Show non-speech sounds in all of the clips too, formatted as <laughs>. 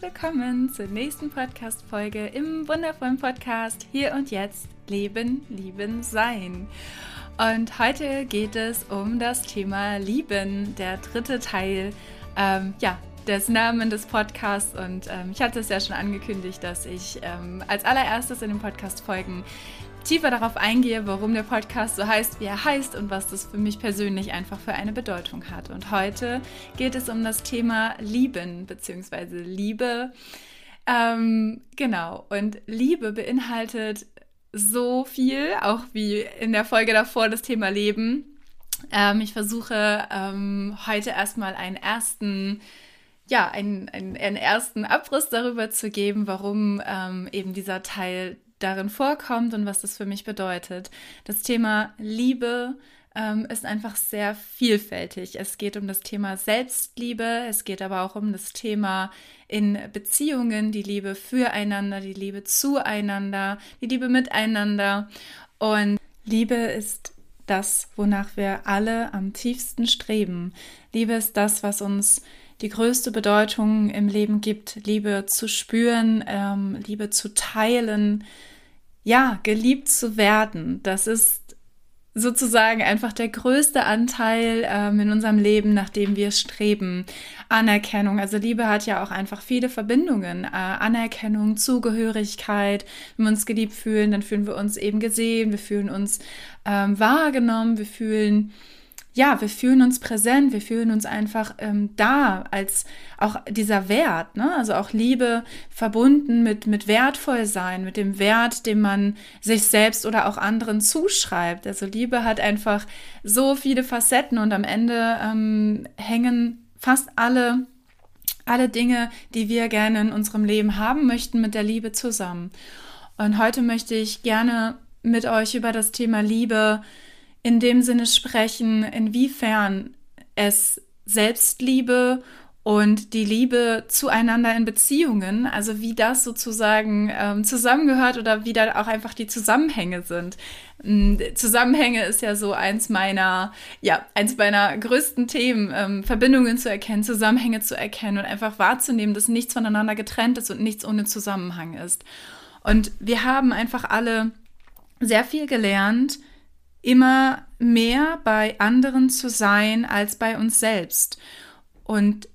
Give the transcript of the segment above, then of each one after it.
willkommen zur nächsten Podcast-Folge im wundervollen Podcast Hier und Jetzt Leben, Lieben, Sein. Und heute geht es um das Thema Lieben, der dritte Teil ähm, ja, des Namen des Podcasts. Und ähm, ich hatte es ja schon angekündigt, dass ich ähm, als allererstes in den Podcast-Folgen tiefer darauf eingehe, warum der Podcast so heißt, wie er heißt und was das für mich persönlich einfach für eine Bedeutung hat. Und heute geht es um das Thema Lieben bzw. Liebe. Ähm, genau, und Liebe beinhaltet so viel, auch wie in der Folge davor das Thema Leben. Ähm, ich versuche ähm, heute erstmal einen ersten ja, einen, einen, einen, ersten Abriss darüber zu geben, warum ähm, eben dieser Teil darin vorkommt und was das für mich bedeutet. Das Thema Liebe ähm, ist einfach sehr vielfältig. Es geht um das Thema Selbstliebe, es geht aber auch um das Thema in Beziehungen, die Liebe füreinander, die Liebe zueinander, die Liebe miteinander. Und Liebe ist das, wonach wir alle am tiefsten streben. Liebe ist das, was uns die größte Bedeutung im Leben gibt, Liebe zu spüren, ähm, Liebe zu teilen, ja, geliebt zu werden, das ist sozusagen einfach der größte Anteil ähm, in unserem Leben, nach dem wir streben. Anerkennung, also Liebe hat ja auch einfach viele Verbindungen. Äh, Anerkennung, Zugehörigkeit, wenn wir uns geliebt fühlen, dann fühlen wir uns eben gesehen, wir fühlen uns ähm, wahrgenommen, wir fühlen ja, wir fühlen uns präsent, wir fühlen uns einfach ähm, da als auch dieser Wert, ne? also auch Liebe verbunden mit, mit wertvoll sein, mit dem Wert, den man sich selbst oder auch anderen zuschreibt. Also Liebe hat einfach so viele Facetten und am Ende ähm, hängen fast alle, alle Dinge, die wir gerne in unserem Leben haben möchten, mit der Liebe zusammen. Und heute möchte ich gerne mit euch über das Thema Liebe in dem Sinne sprechen, inwiefern es Selbstliebe und die Liebe zueinander in Beziehungen, also wie das sozusagen ähm, zusammengehört oder wie da auch einfach die Zusammenhänge sind. Ähm, Zusammenhänge ist ja so eins meiner, ja, eins meiner größten Themen, ähm, Verbindungen zu erkennen, Zusammenhänge zu erkennen und einfach wahrzunehmen, dass nichts voneinander getrennt ist und nichts ohne Zusammenhang ist. Und wir haben einfach alle sehr viel gelernt, immer mehr bei anderen zu sein als bei uns selbst. Und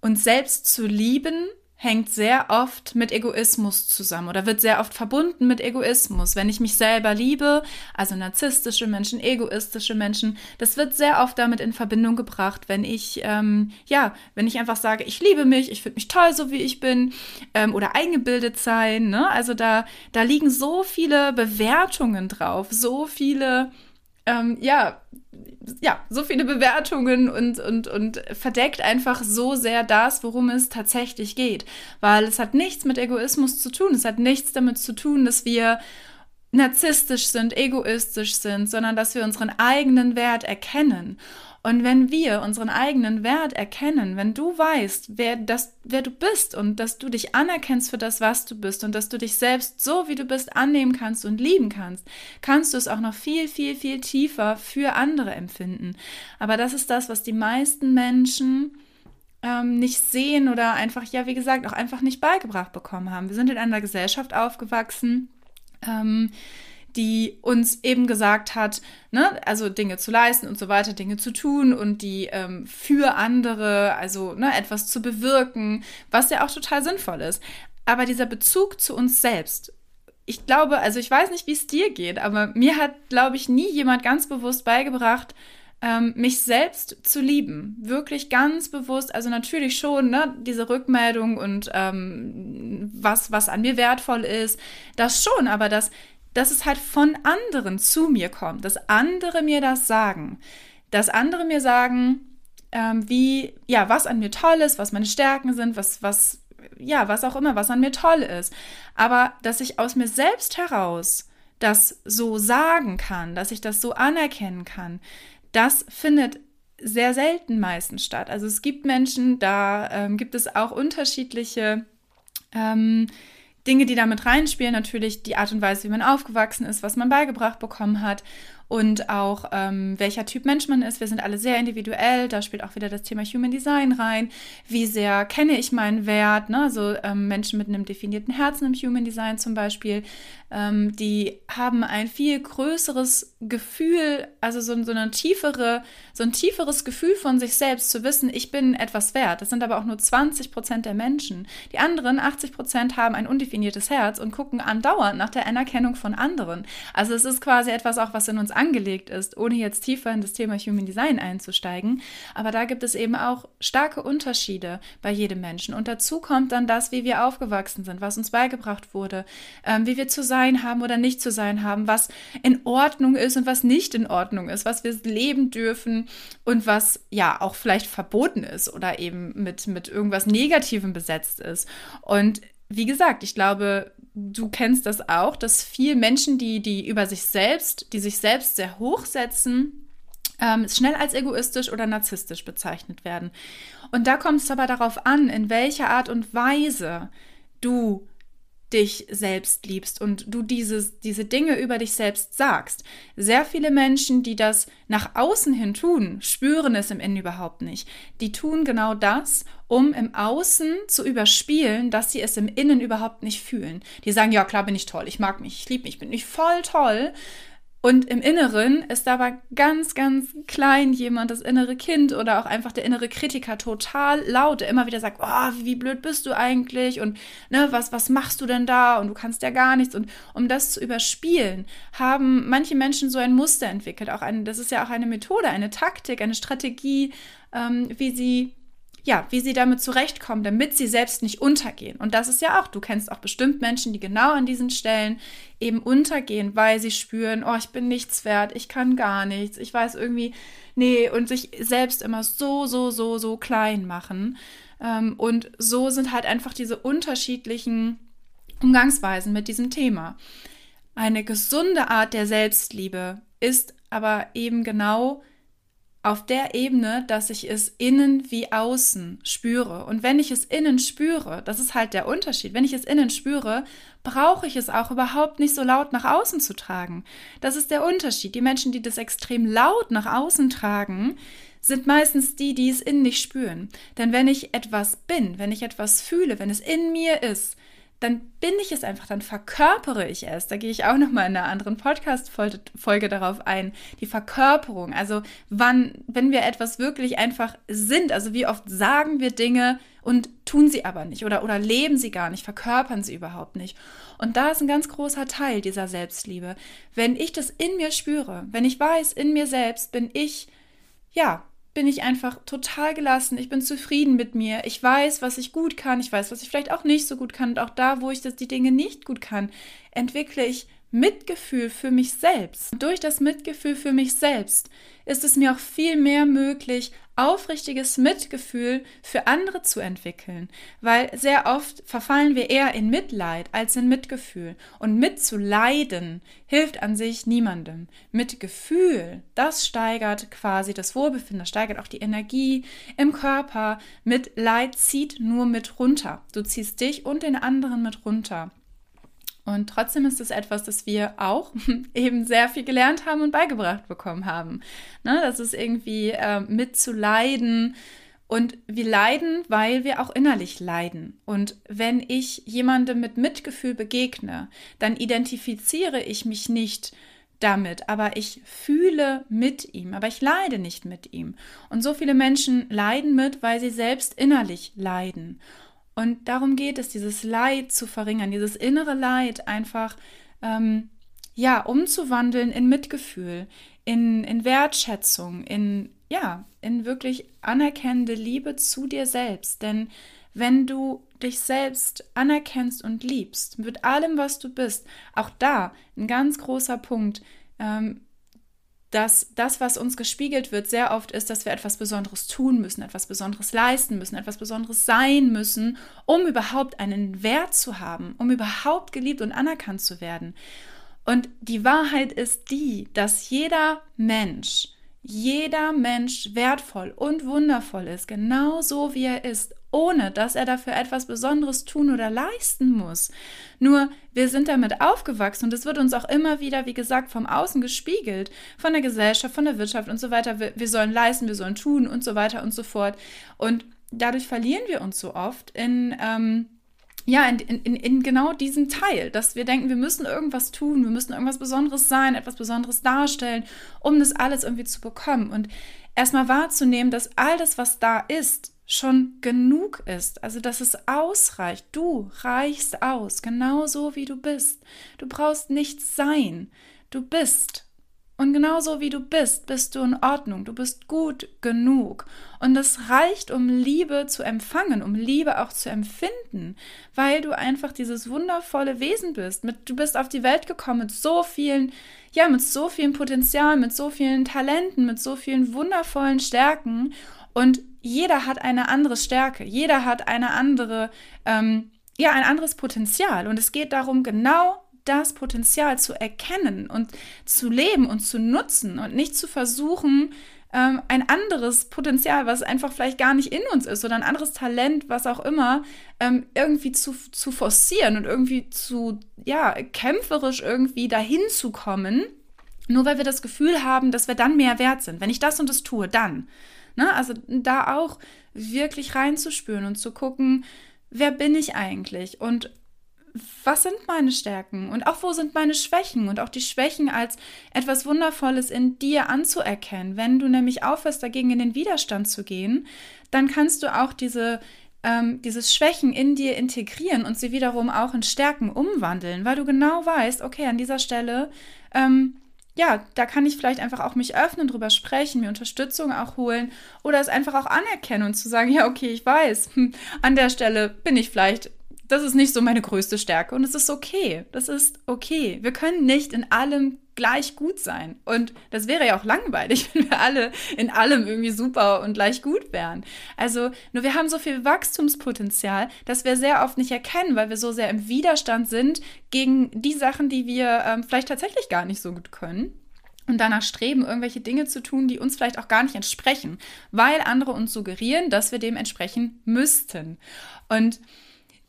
uns selbst zu lieben hängt sehr oft mit Egoismus zusammen oder wird sehr oft verbunden mit Egoismus. Wenn ich mich selber liebe, also narzisstische Menschen, egoistische Menschen, das wird sehr oft damit in Verbindung gebracht, wenn ich, ähm, ja, wenn ich einfach sage, ich liebe mich, ich finde mich toll, so wie ich bin, ähm, oder eingebildet sein, ne? Also da, da liegen so viele Bewertungen drauf, so viele ähm, ja, ja, so viele Bewertungen und, und, und verdeckt einfach so sehr das, worum es tatsächlich geht. Weil es hat nichts mit Egoismus zu tun. Es hat nichts damit zu tun, dass wir narzisstisch sind, egoistisch sind, sondern dass wir unseren eigenen Wert erkennen. Und wenn wir unseren eigenen Wert erkennen, wenn du weißt, wer, das, wer du bist und dass du dich anerkennst für das, was du bist und dass du dich selbst so, wie du bist, annehmen kannst und lieben kannst, kannst du es auch noch viel, viel, viel tiefer für andere empfinden. Aber das ist das, was die meisten Menschen ähm, nicht sehen oder einfach, ja, wie gesagt, auch einfach nicht beigebracht bekommen haben. Wir sind in einer Gesellschaft aufgewachsen, ähm, die uns eben gesagt hat, ne, also Dinge zu leisten und so weiter, Dinge zu tun und die ähm, für andere, also ne, etwas zu bewirken, was ja auch total sinnvoll ist. Aber dieser Bezug zu uns selbst, ich glaube, also ich weiß nicht, wie es dir geht, aber mir hat, glaube ich, nie jemand ganz bewusst beigebracht, ähm, mich selbst zu lieben. Wirklich ganz bewusst, also natürlich schon, ne, diese Rückmeldung und ähm, was, was an mir wertvoll ist, das schon, aber das dass es halt von anderen zu mir kommt, dass andere mir das sagen, dass andere mir sagen, ähm, wie, ja, was an mir toll ist, was meine Stärken sind, was, was, ja, was auch immer, was an mir toll ist. Aber dass ich aus mir selbst heraus das so sagen kann, dass ich das so anerkennen kann, das findet sehr selten meistens statt. Also es gibt Menschen, da ähm, gibt es auch unterschiedliche ähm, Dinge, die damit reinspielen, natürlich die Art und Weise, wie man aufgewachsen ist, was man beigebracht bekommen hat. Und auch ähm, welcher Typ Mensch man ist. Wir sind alle sehr individuell. Da spielt auch wieder das Thema Human Design rein. Wie sehr kenne ich meinen Wert? Ne? Also ähm, Menschen mit einem definierten Herzen im Human Design zum Beispiel, ähm, die haben ein viel größeres Gefühl, also so, so, eine tiefere, so ein tieferes Gefühl von sich selbst zu wissen, ich bin etwas wert. Das sind aber auch nur 20 Prozent der Menschen. Die anderen 80 Prozent haben ein undefiniertes Herz und gucken andauernd nach der Anerkennung von anderen. Also es ist quasi etwas auch, was in uns angelegt ist, ohne jetzt tiefer in das Thema Human Design einzusteigen. Aber da gibt es eben auch starke Unterschiede bei jedem Menschen. Und dazu kommt dann das, wie wir aufgewachsen sind, was uns beigebracht wurde, ähm, wie wir zu sein haben oder nicht zu sein haben, was in Ordnung ist und was nicht in Ordnung ist, was wir leben dürfen und was ja auch vielleicht verboten ist oder eben mit, mit irgendwas Negativem besetzt ist. Und wie gesagt, ich glaube, du kennst das auch, dass viele Menschen, die, die über sich selbst, die sich selbst sehr hoch setzen, ähm, schnell als egoistisch oder narzisstisch bezeichnet werden. Und da kommt es aber darauf an, in welcher Art und Weise du dich selbst liebst und du dieses, diese Dinge über dich selbst sagst. Sehr viele Menschen, die das nach außen hin tun, spüren es im Innen überhaupt nicht. Die tun genau das, um im Außen zu überspielen, dass sie es im Innen überhaupt nicht fühlen. Die sagen, ja klar bin ich toll, ich mag mich, ich liebe mich, ich bin nicht voll toll, und im Inneren ist aber ganz, ganz klein jemand, das innere Kind oder auch einfach der innere Kritiker total laut, der immer wieder sagt, oh, wie blöd bist du eigentlich und ne, was, was machst du denn da und du kannst ja gar nichts. Und um das zu überspielen, haben manche Menschen so ein Muster entwickelt. Auch ein, das ist ja auch eine Methode, eine Taktik, eine Strategie, ähm, wie sie ja, wie sie damit zurechtkommen, damit sie selbst nicht untergehen. Und das ist ja auch, du kennst auch bestimmt Menschen, die genau an diesen Stellen eben untergehen, weil sie spüren, oh, ich bin nichts wert, ich kann gar nichts, ich weiß irgendwie, nee, und sich selbst immer so, so, so, so klein machen. Ähm, und so sind halt einfach diese unterschiedlichen Umgangsweisen mit diesem Thema. Eine gesunde Art der Selbstliebe ist aber eben genau auf der Ebene, dass ich es innen wie außen spüre. Und wenn ich es innen spüre, das ist halt der Unterschied, wenn ich es innen spüre, brauche ich es auch überhaupt nicht so laut nach außen zu tragen. Das ist der Unterschied. Die Menschen, die das extrem laut nach außen tragen, sind meistens die, die es innen nicht spüren. Denn wenn ich etwas bin, wenn ich etwas fühle, wenn es in mir ist, dann bin ich es einfach, dann verkörpere ich es. Da gehe ich auch noch mal in einer anderen Podcast-Folge darauf ein. Die Verkörperung, also wann, wenn wir etwas wirklich einfach sind, also wie oft sagen wir Dinge und tun sie aber nicht oder, oder leben sie gar nicht, verkörpern sie überhaupt nicht. Und da ist ein ganz großer Teil dieser Selbstliebe. Wenn ich das in mir spüre, wenn ich weiß, in mir selbst bin ich, ja, bin ich einfach total gelassen. Ich bin zufrieden mit mir. Ich weiß, was ich gut kann. Ich weiß, was ich vielleicht auch nicht so gut kann. Und auch da, wo ich das, die Dinge nicht gut kann, entwickle ich Mitgefühl für mich selbst. Durch das Mitgefühl für mich selbst ist es mir auch viel mehr möglich, aufrichtiges Mitgefühl für andere zu entwickeln, weil sehr oft verfallen wir eher in Mitleid als in Mitgefühl. Und mitzuleiden hilft an sich niemandem. Mitgefühl, das steigert quasi das Wohlbefinden, das steigert auch die Energie im Körper. Mitleid zieht nur mit runter. Du ziehst dich und den anderen mit runter. Und trotzdem ist es etwas, das wir auch <laughs> eben sehr viel gelernt haben und beigebracht bekommen haben. Ne, das ist irgendwie äh, mitzuleiden. Und wir leiden, weil wir auch innerlich leiden. Und wenn ich jemandem mit Mitgefühl begegne, dann identifiziere ich mich nicht damit, aber ich fühle mit ihm, aber ich leide nicht mit ihm. Und so viele Menschen leiden mit, weil sie selbst innerlich leiden. Und darum geht es, dieses Leid zu verringern, dieses innere Leid einfach ähm, ja umzuwandeln in Mitgefühl, in, in Wertschätzung, in ja in wirklich anerkennende Liebe zu dir selbst. Denn wenn du dich selbst anerkennst und liebst mit allem, was du bist, auch da ein ganz großer Punkt. Ähm, dass das, was uns gespiegelt wird, sehr oft ist, dass wir etwas Besonderes tun müssen, etwas Besonderes leisten müssen, etwas Besonderes sein müssen, um überhaupt einen Wert zu haben, um überhaupt geliebt und anerkannt zu werden. Und die Wahrheit ist die, dass jeder Mensch, jeder Mensch wertvoll und wundervoll ist, genau so wie er ist, ohne dass er dafür etwas Besonderes tun oder leisten muss. Nur wir sind damit aufgewachsen und es wird uns auch immer wieder, wie gesagt, vom Außen gespiegelt, von der Gesellschaft, von der Wirtschaft und so weiter. Wir, wir sollen leisten, wir sollen tun und so weiter und so fort. Und dadurch verlieren wir uns so oft in. Ähm, ja, in, in, in genau diesem Teil, dass wir denken, wir müssen irgendwas tun, wir müssen irgendwas Besonderes sein, etwas Besonderes darstellen, um das alles irgendwie zu bekommen. Und erstmal wahrzunehmen, dass all das, was da ist, schon genug ist, also dass es ausreicht. Du reichst aus, genauso wie du bist. Du brauchst nichts sein. Du bist. Und genauso wie du bist, bist du in Ordnung. Du bist gut genug. Und es reicht, um Liebe zu empfangen, um Liebe auch zu empfinden, weil du einfach dieses wundervolle Wesen bist. Mit, du bist auf die Welt gekommen mit so vielen, ja, mit so vielen Potenzial, mit so vielen Talenten, mit so vielen wundervollen Stärken. Und jeder hat eine andere Stärke, jeder hat eine andere, ähm, ja, ein anderes Potenzial. Und es geht darum, genau das Potenzial zu erkennen und zu leben und zu nutzen und nicht zu versuchen, ähm, ein anderes Potenzial, was einfach vielleicht gar nicht in uns ist oder ein anderes Talent, was auch immer, ähm, irgendwie zu, zu forcieren und irgendwie zu, ja, kämpferisch irgendwie dahin zu kommen, nur weil wir das Gefühl haben, dass wir dann mehr wert sind. Wenn ich das und das tue, dann. Ne? Also da auch wirklich reinzuspüren und zu gucken, wer bin ich eigentlich und was sind meine Stärken und auch wo sind meine Schwächen und auch die Schwächen als etwas Wundervolles in dir anzuerkennen. Wenn du nämlich aufhörst, dagegen in den Widerstand zu gehen, dann kannst du auch diese ähm, dieses Schwächen in dir integrieren und sie wiederum auch in Stärken umwandeln, weil du genau weißt, okay, an dieser Stelle ähm, ja, da kann ich vielleicht einfach auch mich öffnen, drüber sprechen, mir Unterstützung auch holen oder es einfach auch anerkennen und zu sagen, ja, okay, ich weiß, <laughs> an der Stelle bin ich vielleicht, das ist nicht so meine größte Stärke und es ist okay, das ist okay. Wir können nicht in allem gleich gut sein und das wäre ja auch langweilig, <laughs> wenn wir alle in allem irgendwie super und gleich gut wären. Also, nur wir haben so viel Wachstumspotenzial, dass wir sehr oft nicht erkennen, weil wir so sehr im Widerstand sind gegen die Sachen, die wir ähm, vielleicht tatsächlich gar nicht so gut können und danach streben, irgendwelche Dinge zu tun, die uns vielleicht auch gar nicht entsprechen, weil andere uns suggerieren, dass wir dem entsprechen müssten. Und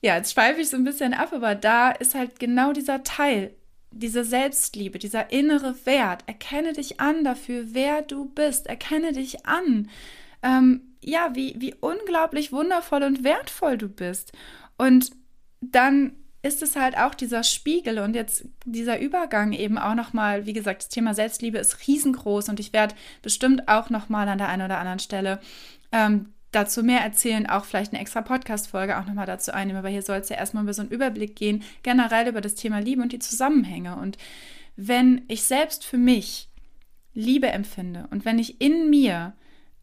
ja, jetzt schweife ich so ein bisschen ab, aber da ist halt genau dieser Teil, diese Selbstliebe, dieser innere Wert. Erkenne dich an dafür, wer du bist. Erkenne dich an. Ähm, ja, wie, wie unglaublich wundervoll und wertvoll du bist. Und dann ist es halt auch dieser Spiegel und jetzt dieser Übergang eben auch nochmal, wie gesagt, das Thema Selbstliebe ist riesengroß und ich werde bestimmt auch nochmal an der einen oder anderen Stelle ähm, dazu mehr erzählen, auch vielleicht eine extra Podcast-Folge auch nochmal dazu einnehmen, aber hier soll es ja erstmal über so einen Überblick gehen, generell über das Thema Liebe und die Zusammenhänge. Und wenn ich selbst für mich Liebe empfinde und wenn ich in mir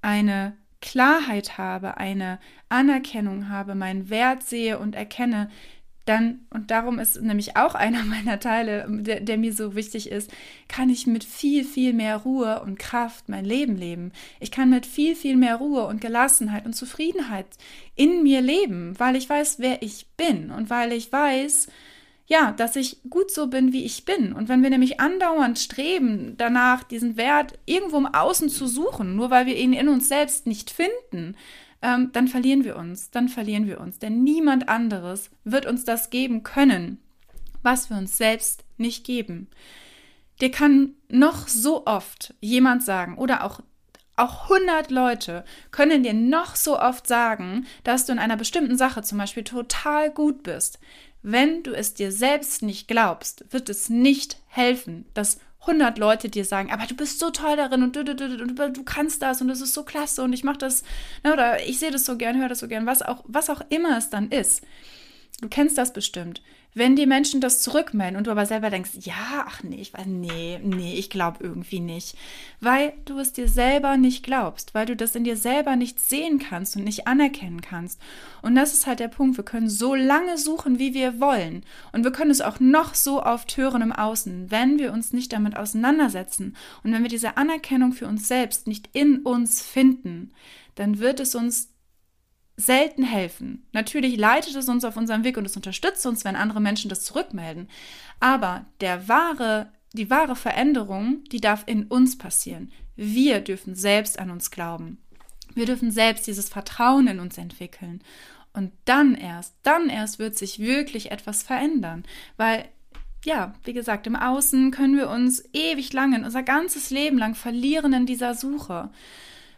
eine Klarheit habe, eine Anerkennung habe, meinen Wert sehe und erkenne, dann, und darum ist nämlich auch einer <laughs> meiner Teile, der, der, mir so wichtig ist, kann ich mit viel, viel mehr Ruhe und Kraft mein Leben leben. Ich kann mit viel, viel mehr Ruhe und Gelassenheit und Zufriedenheit in mir leben, weil ich weiß, wer ich bin und weil ich weiß, ja, dass ich gut so bin, wie ich bin. Und wenn wir nämlich andauernd streben, danach diesen Wert irgendwo im Außen zu suchen, nur weil wir ihn in uns selbst nicht finden, ähm, dann verlieren wir uns, dann verlieren wir uns. Denn niemand anderes wird uns das geben können, was wir uns selbst nicht geben. Dir kann noch so oft jemand sagen oder auch auch 100 Leute können dir noch so oft sagen, dass du in einer bestimmten Sache zum Beispiel total gut bist. Wenn du es dir selbst nicht glaubst, wird es nicht helfen, dass 100 Leute dir sagen, aber du bist so toll darin und du, du, du, du, kannst das und das ist so klasse und ich mache das, ne, oder ich sehe das so gern, höre das so gern, was auch, was auch immer es dann ist. Du kennst das bestimmt. Wenn die Menschen das zurückmelden und du aber selber denkst, ja, ach nee, ich weiß, nee, nee, ich glaube irgendwie nicht, weil du es dir selber nicht glaubst, weil du das in dir selber nicht sehen kannst und nicht anerkennen kannst. Und das ist halt der Punkt. Wir können so lange suchen, wie wir wollen. Und wir können es auch noch so oft hören im Außen, wenn wir uns nicht damit auseinandersetzen und wenn wir diese Anerkennung für uns selbst nicht in uns finden, dann wird es uns selten helfen. Natürlich leitet es uns auf unserem Weg und es unterstützt uns, wenn andere Menschen das zurückmelden. Aber der wahre, die wahre Veränderung, die darf in uns passieren. Wir dürfen selbst an uns glauben. Wir dürfen selbst dieses Vertrauen in uns entwickeln. Und dann erst, dann erst wird sich wirklich etwas verändern. Weil, ja, wie gesagt, im Außen können wir uns ewig lange, unser ganzes Leben lang verlieren in dieser Suche,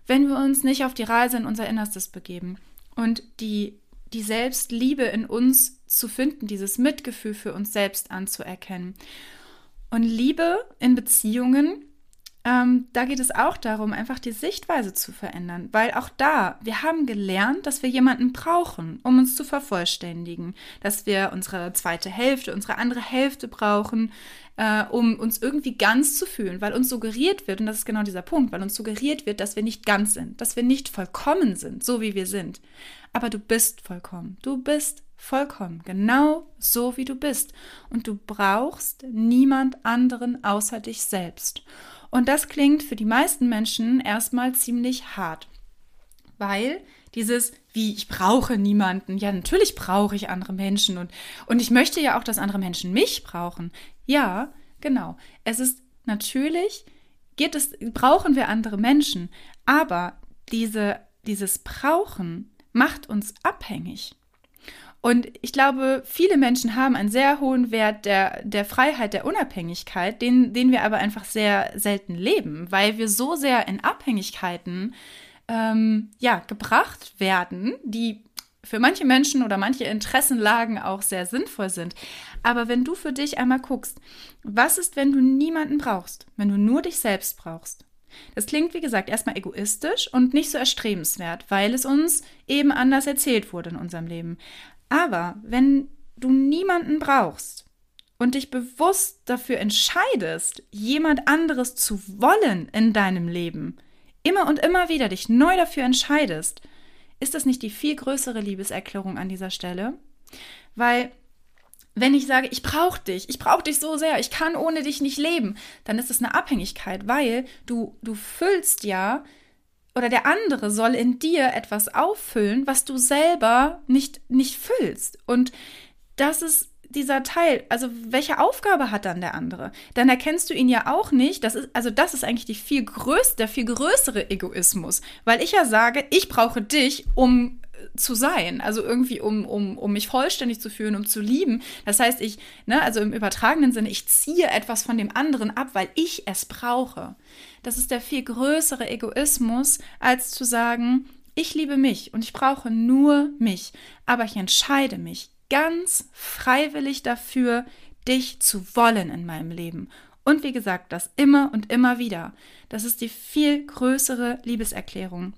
wenn wir uns nicht auf die Reise in unser Innerstes begeben und die, die Selbstliebe in uns zu finden, dieses Mitgefühl für uns selbst anzuerkennen. Und Liebe in Beziehungen ähm, da geht es auch darum, einfach die Sichtweise zu verändern, weil auch da, wir haben gelernt, dass wir jemanden brauchen, um uns zu vervollständigen, dass wir unsere zweite Hälfte, unsere andere Hälfte brauchen, äh, um uns irgendwie ganz zu fühlen, weil uns suggeriert wird, und das ist genau dieser Punkt, weil uns suggeriert wird, dass wir nicht ganz sind, dass wir nicht vollkommen sind, so wie wir sind. Aber du bist vollkommen, du bist vollkommen, genau so wie du bist. Und du brauchst niemand anderen außer dich selbst. Und das klingt für die meisten Menschen erstmal ziemlich hart, weil dieses, wie ich brauche niemanden, ja, natürlich brauche ich andere Menschen und, und ich möchte ja auch, dass andere Menschen mich brauchen. Ja, genau. Es ist natürlich, geht es, brauchen wir andere Menschen, aber diese, dieses Brauchen macht uns abhängig. Und ich glaube, viele Menschen haben einen sehr hohen Wert der, der Freiheit, der Unabhängigkeit, den, den wir aber einfach sehr selten leben, weil wir so sehr in Abhängigkeiten ähm, ja, gebracht werden, die für manche Menschen oder manche Interessenlagen auch sehr sinnvoll sind. Aber wenn du für dich einmal guckst, was ist, wenn du niemanden brauchst, wenn du nur dich selbst brauchst? Das klingt, wie gesagt, erstmal egoistisch und nicht so erstrebenswert, weil es uns eben anders erzählt wurde in unserem Leben. Aber wenn du niemanden brauchst und dich bewusst dafür entscheidest, jemand anderes zu wollen in deinem Leben, immer und immer wieder dich neu dafür entscheidest, ist das nicht die viel größere Liebeserklärung an dieser Stelle? Weil wenn ich sage, ich brauche dich, ich brauche dich so sehr, ich kann ohne dich nicht leben, dann ist es eine Abhängigkeit, weil du, du füllst ja oder der andere soll in dir etwas auffüllen, was du selber nicht, nicht füllst. Und das ist dieser Teil, also welche Aufgabe hat dann der andere? Dann erkennst du ihn ja auch nicht. Das ist, also das ist eigentlich die viel größte, der viel größere Egoismus, weil ich ja sage, ich brauche dich, um zu sein, also irgendwie um, um, um mich vollständig zu fühlen, um zu lieben. Das heißt, ich, ne, also im übertragenen Sinne, ich ziehe etwas von dem anderen ab, weil ich es brauche. Das ist der viel größere Egoismus, als zu sagen, ich liebe mich und ich brauche nur mich, aber ich entscheide mich ganz freiwillig dafür, dich zu wollen in meinem Leben. Und wie gesagt, das immer und immer wieder. Das ist die viel größere Liebeserklärung.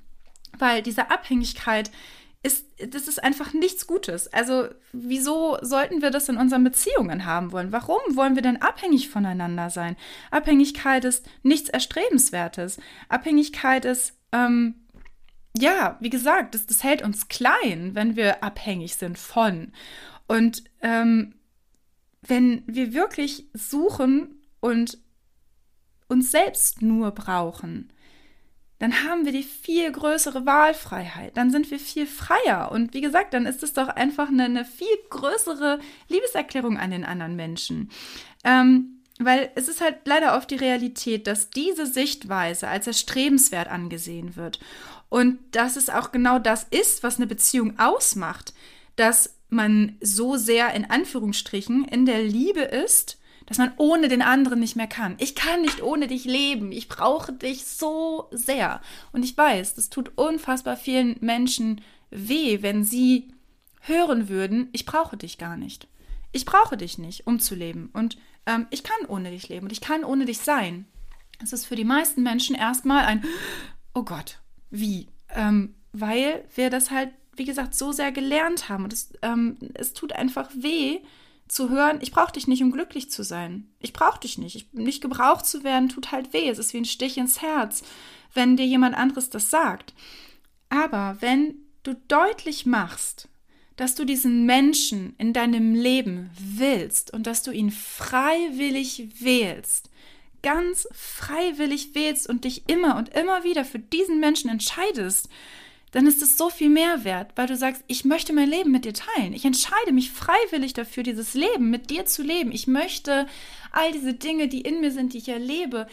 Weil diese Abhängigkeit, ist, das ist einfach nichts Gutes. Also, wieso sollten wir das in unseren Beziehungen haben wollen? Warum wollen wir denn abhängig voneinander sein? Abhängigkeit ist nichts Erstrebenswertes. Abhängigkeit ist, ähm, ja, wie gesagt, das, das hält uns klein, wenn wir abhängig sind von. Und ähm, wenn wir wirklich suchen und uns selbst nur brauchen, dann haben wir die viel größere Wahlfreiheit, dann sind wir viel freier. Und wie gesagt, dann ist es doch einfach eine, eine viel größere Liebeserklärung an den anderen Menschen. Ähm, weil es ist halt leider oft die Realität, dass diese Sichtweise als erstrebenswert angesehen wird. Und dass es auch genau das ist, was eine Beziehung ausmacht, dass man so sehr in Anführungsstrichen in der Liebe ist, dass man ohne den anderen nicht mehr kann. Ich kann nicht ohne dich leben. Ich brauche dich so sehr. Und ich weiß, das tut unfassbar vielen Menschen weh, wenn sie hören würden, ich brauche dich gar nicht. Ich brauche dich nicht, um zu leben. Und ähm, ich kann ohne dich leben und ich kann ohne dich sein. Es ist für die meisten Menschen erstmal ein, oh Gott, wie? Ähm, weil wir das halt, wie gesagt, so sehr gelernt haben. Und es, ähm, es tut einfach weh, zu hören, ich brauche dich nicht, um glücklich zu sein. Ich brauche dich nicht. Ich, nicht gebraucht zu werden, tut halt weh. Es ist wie ein Stich ins Herz, wenn dir jemand anderes das sagt. Aber wenn du deutlich machst, dass du diesen Menschen in deinem Leben willst und dass du ihn freiwillig wählst, ganz freiwillig wählst und dich immer und immer wieder für diesen Menschen entscheidest, dann ist es so viel mehr wert, weil du sagst, ich möchte mein Leben mit dir teilen. Ich entscheide mich freiwillig dafür, dieses Leben mit dir zu leben. Ich möchte all diese Dinge, die in mir sind, die ich erlebe,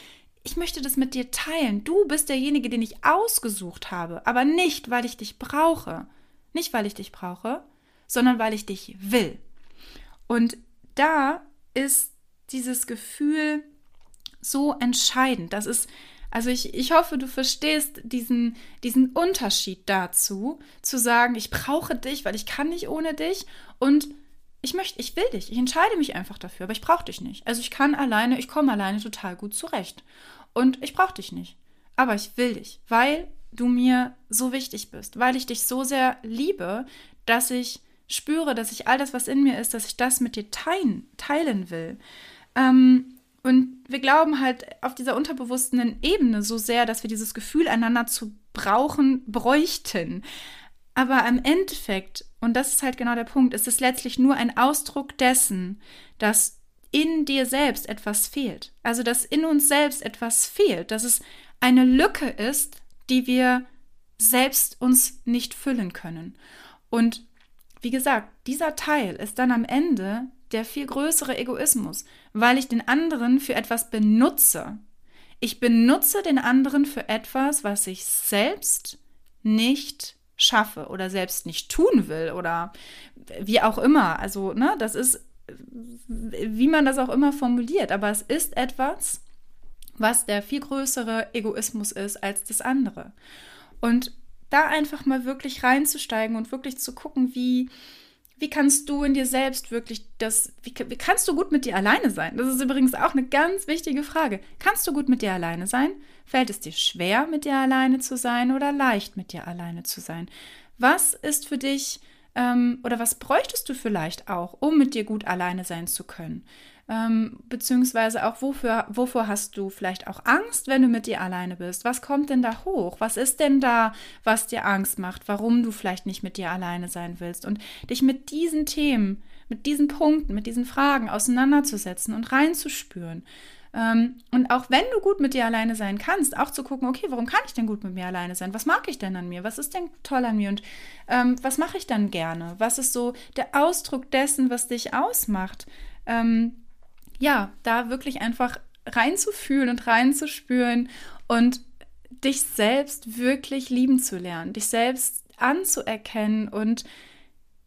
ich möchte das mit dir teilen. Du bist derjenige, den ich ausgesucht habe, aber nicht, weil ich dich brauche. Nicht, weil ich dich brauche, sondern weil ich dich will. Und da ist dieses Gefühl so entscheidend. Das ist, also ich, ich hoffe, du verstehst diesen, diesen Unterschied dazu, zu sagen, ich brauche dich, weil ich kann nicht ohne dich und ich möchte, ich will dich, ich entscheide mich einfach dafür, aber ich brauche dich nicht. Also ich kann alleine, ich komme alleine total gut zurecht und ich brauche dich nicht. Aber ich will dich, weil du mir so wichtig bist, weil ich dich so sehr liebe, dass ich spüre, dass ich all das, was in mir ist, dass ich das mit dir teilen, teilen will. Ähm, und wir glauben halt auf dieser unterbewussten Ebene so sehr, dass wir dieses Gefühl einander zu brauchen, bräuchten. Aber im Endeffekt, und das ist halt genau der Punkt, ist es letztlich nur ein Ausdruck dessen, dass in dir selbst etwas fehlt. Also, dass in uns selbst etwas fehlt, dass es eine Lücke ist, die wir selbst uns nicht füllen können. Und wie gesagt, dieser Teil ist dann am Ende der viel größere Egoismus, weil ich den anderen für etwas benutze. Ich benutze den anderen für etwas, was ich selbst nicht schaffe oder selbst nicht tun will oder wie auch immer. Also, ne, das ist, wie man das auch immer formuliert, aber es ist etwas, was der viel größere Egoismus ist als das andere. Und da einfach mal wirklich reinzusteigen und wirklich zu gucken, wie, wie kannst du in dir selbst wirklich das, wie, wie, kannst du gut mit dir alleine sein? Das ist übrigens auch eine ganz wichtige Frage. Kannst du gut mit dir alleine sein? Fällt es dir schwer, mit dir alleine zu sein oder leicht, mit dir alleine zu sein? Was ist für dich ähm, oder was bräuchtest du vielleicht auch, um mit dir gut alleine sein zu können? Ähm, beziehungsweise auch wofür, wovor hast du vielleicht auch Angst, wenn du mit dir alleine bist? Was kommt denn da hoch? Was ist denn da, was dir Angst macht, warum du vielleicht nicht mit dir alleine sein willst? Und dich mit diesen Themen, mit diesen Punkten, mit diesen Fragen auseinanderzusetzen und reinzuspüren. Ähm, und auch wenn du gut mit dir alleine sein kannst, auch zu gucken, okay, warum kann ich denn gut mit mir alleine sein? Was mag ich denn an mir? Was ist denn toll an mir? Und ähm, was mache ich dann gerne? Was ist so der Ausdruck dessen, was dich ausmacht? Ähm, ja, da wirklich einfach reinzufühlen und reinzuspüren und dich selbst wirklich lieben zu lernen, dich selbst anzuerkennen und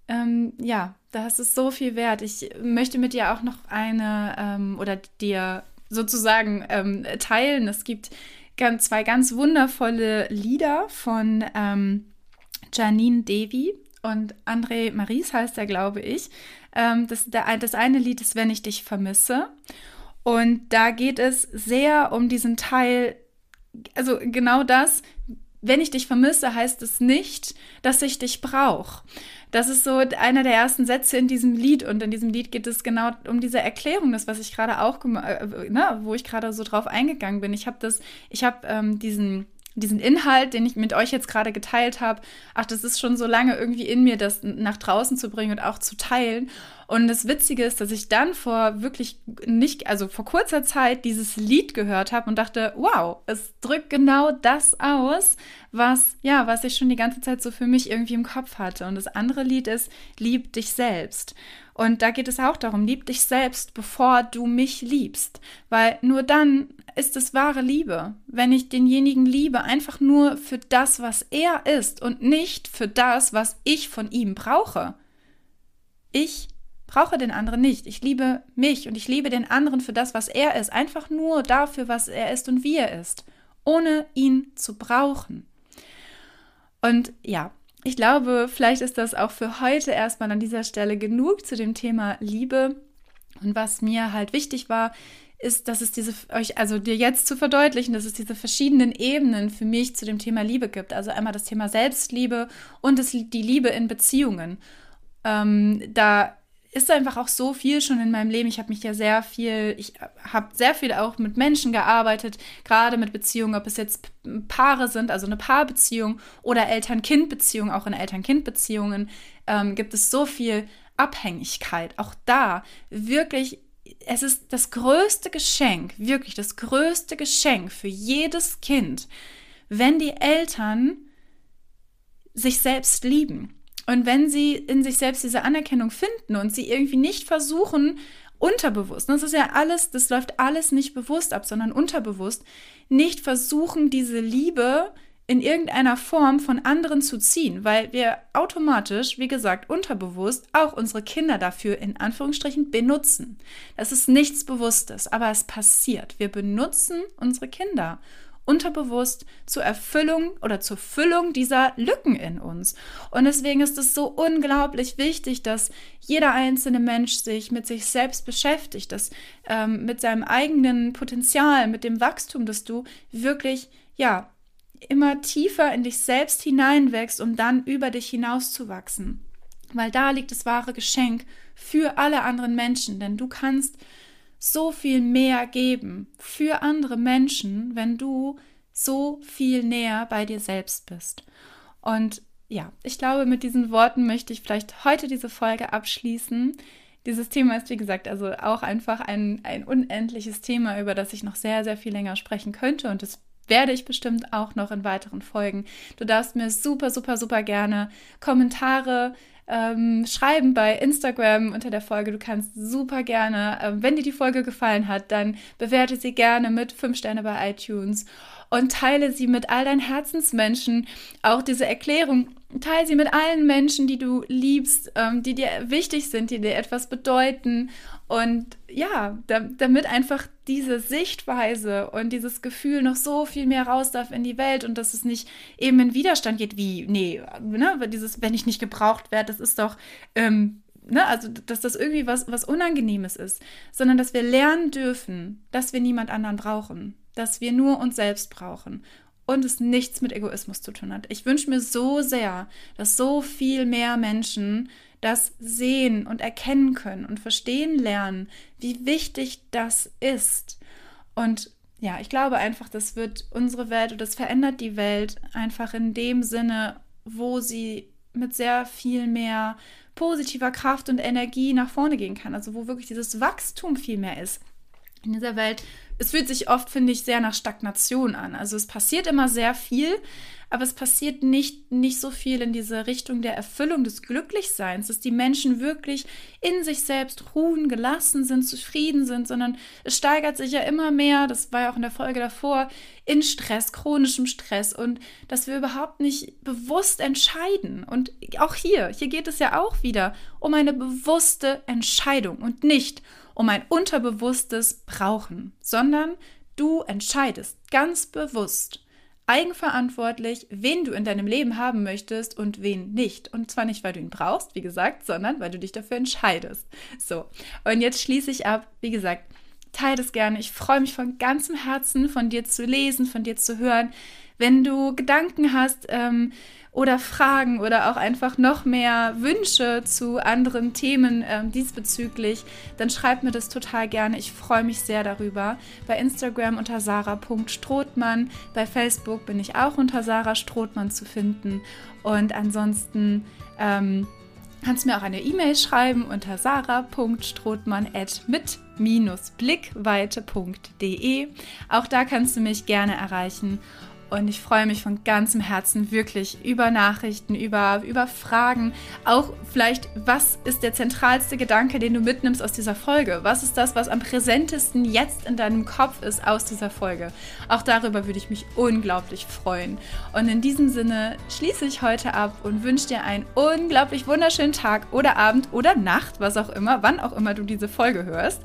ähm, ja, das ist so viel wert. Ich möchte mit dir auch noch eine ähm, oder dir sozusagen ähm, teilen. Es gibt ganz, zwei ganz wundervolle Lieder von ähm, Janine Devi und André Maries heißt er, glaube ich. Ähm, das, der, das eine Lied ist Wenn ich dich vermisse. Und da geht es sehr um diesen Teil, also genau das, wenn ich dich vermisse, heißt es nicht, dass ich dich brauche. Das ist so einer der ersten Sätze in diesem Lied und in diesem Lied geht es genau um diese Erklärung, das was ich gerade auch, äh, ne, wo ich gerade so drauf eingegangen bin. Ich habe das, ich habe ähm, diesen diesen Inhalt, den ich mit euch jetzt gerade geteilt habe, ach, das ist schon so lange irgendwie in mir, das nach draußen zu bringen und auch zu teilen. Und das Witzige ist, dass ich dann vor wirklich nicht, also vor kurzer Zeit dieses Lied gehört habe und dachte, wow, es drückt genau das aus, was, ja, was ich schon die ganze Zeit so für mich irgendwie im Kopf hatte. Und das andere Lied ist Lieb dich selbst. Und da geht es auch darum, lieb dich selbst, bevor du mich liebst. Weil nur dann ist es wahre Liebe. Wenn ich denjenigen liebe, einfach nur für das, was er ist und nicht für das, was ich von ihm brauche. Ich brauche den anderen nicht. Ich liebe mich und ich liebe den anderen für das, was er ist. Einfach nur dafür, was er ist und wie er ist. Ohne ihn zu brauchen. Und ja, ich glaube, vielleicht ist das auch für heute erstmal an dieser Stelle genug zu dem Thema Liebe. Und was mir halt wichtig war, ist, dass es diese, euch, also dir jetzt zu verdeutlichen, dass es diese verschiedenen Ebenen für mich zu dem Thema Liebe gibt. Also einmal das Thema Selbstliebe und das, die Liebe in Beziehungen. Ähm, da ist einfach auch so viel schon in meinem Leben. Ich habe mich ja sehr viel, ich habe sehr viel auch mit Menschen gearbeitet, gerade mit Beziehungen, ob es jetzt Paare sind, also eine Paarbeziehung oder Eltern-Kind-Beziehung, auch in Eltern-Kind-Beziehungen ähm, gibt es so viel Abhängigkeit. Auch da wirklich, es ist das größte Geschenk, wirklich das größte Geschenk für jedes Kind, wenn die Eltern sich selbst lieben und wenn sie in sich selbst diese Anerkennung finden und sie irgendwie nicht versuchen, unterbewusst, das ist ja alles, das läuft alles nicht bewusst ab, sondern unterbewusst, nicht versuchen, diese Liebe in irgendeiner Form von anderen zu ziehen, weil wir automatisch, wie gesagt, unterbewusst auch unsere Kinder dafür in Anführungsstrichen benutzen. Das ist nichts Bewusstes, aber es passiert. Wir benutzen unsere Kinder unterbewusst zur Erfüllung oder zur Füllung dieser Lücken in uns. Und deswegen ist es so unglaublich wichtig, dass jeder einzelne Mensch sich mit sich selbst beschäftigt, dass ähm, mit seinem eigenen Potenzial, mit dem Wachstum, dass du wirklich, ja, immer tiefer in dich selbst hineinwächst, um dann über dich hinauszuwachsen. Weil da liegt das wahre Geschenk für alle anderen Menschen, denn du kannst so viel mehr geben für andere Menschen, wenn du so viel näher bei dir selbst bist. Und ja, ich glaube, mit diesen Worten möchte ich vielleicht heute diese Folge abschließen. Dieses Thema ist, wie gesagt, also auch einfach ein, ein unendliches Thema, über das ich noch sehr, sehr viel länger sprechen könnte. Und das werde ich bestimmt auch noch in weiteren Folgen. Du darfst mir super, super, super gerne Kommentare ähm, schreiben bei Instagram unter der Folge. Du kannst super gerne, äh, wenn dir die Folge gefallen hat, dann bewerte sie gerne mit 5 Sterne bei iTunes und teile sie mit all deinen Herzensmenschen. Auch diese Erklärung, teile sie mit allen Menschen, die du liebst, ähm, die dir wichtig sind, die dir etwas bedeuten. Und ja, da, damit einfach diese Sichtweise und dieses Gefühl noch so viel mehr raus darf in die Welt und dass es nicht eben in Widerstand geht, wie, nee, ne, dieses, wenn ich nicht gebraucht werde, das ist doch, ähm, ne, also dass das irgendwie was, was Unangenehmes ist, sondern dass wir lernen dürfen, dass wir niemand anderen brauchen dass wir nur uns selbst brauchen und es nichts mit Egoismus zu tun hat. Ich wünsche mir so sehr, dass so viel mehr Menschen das sehen und erkennen können und verstehen lernen, wie wichtig das ist. Und ja, ich glaube einfach, das wird unsere Welt und das verändert die Welt einfach in dem Sinne, wo sie mit sehr viel mehr positiver Kraft und Energie nach vorne gehen kann. Also wo wirklich dieses Wachstum viel mehr ist. In dieser Welt es fühlt sich oft, finde ich, sehr nach Stagnation an. Also es passiert immer sehr viel, aber es passiert nicht, nicht so viel in diese Richtung der Erfüllung des Glücklichseins, dass die Menschen wirklich in sich selbst ruhen, gelassen sind, zufrieden sind, sondern es steigert sich ja immer mehr, das war ja auch in der Folge davor, in Stress, chronischem Stress und dass wir überhaupt nicht bewusst entscheiden. Und auch hier, hier geht es ja auch wieder um eine bewusste Entscheidung und nicht um um ein unterbewusstes Brauchen, sondern du entscheidest ganz bewusst, eigenverantwortlich, wen du in deinem Leben haben möchtest und wen nicht. Und zwar nicht, weil du ihn brauchst, wie gesagt, sondern weil du dich dafür entscheidest. So, und jetzt schließe ich ab, wie gesagt, teile das gerne. Ich freue mich von ganzem Herzen, von dir zu lesen, von dir zu hören. Wenn du Gedanken hast, ähm, oder Fragen oder auch einfach noch mehr Wünsche zu anderen Themen äh, diesbezüglich, dann schreibt mir das total gerne. Ich freue mich sehr darüber. Bei Instagram unter sarah.strothmann, bei Facebook bin ich auch unter Sarah Strothmann zu finden. Und ansonsten ähm, kannst du mir auch eine E-Mail schreiben unter sarah.strothmann.mit-blickweite.de. Auch da kannst du mich gerne erreichen. Und ich freue mich von ganzem Herzen wirklich über Nachrichten, über, über Fragen. Auch vielleicht, was ist der zentralste Gedanke, den du mitnimmst aus dieser Folge? Was ist das, was am präsentesten jetzt in deinem Kopf ist aus dieser Folge? Auch darüber würde ich mich unglaublich freuen. Und in diesem Sinne schließe ich heute ab und wünsche dir einen unglaublich wunderschönen Tag oder Abend oder Nacht, was auch immer, wann auch immer du diese Folge hörst.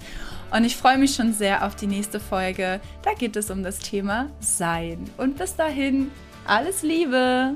Und ich freue mich schon sehr auf die nächste Folge. Da geht es um das Thema Sein. Und bis dahin, alles Liebe!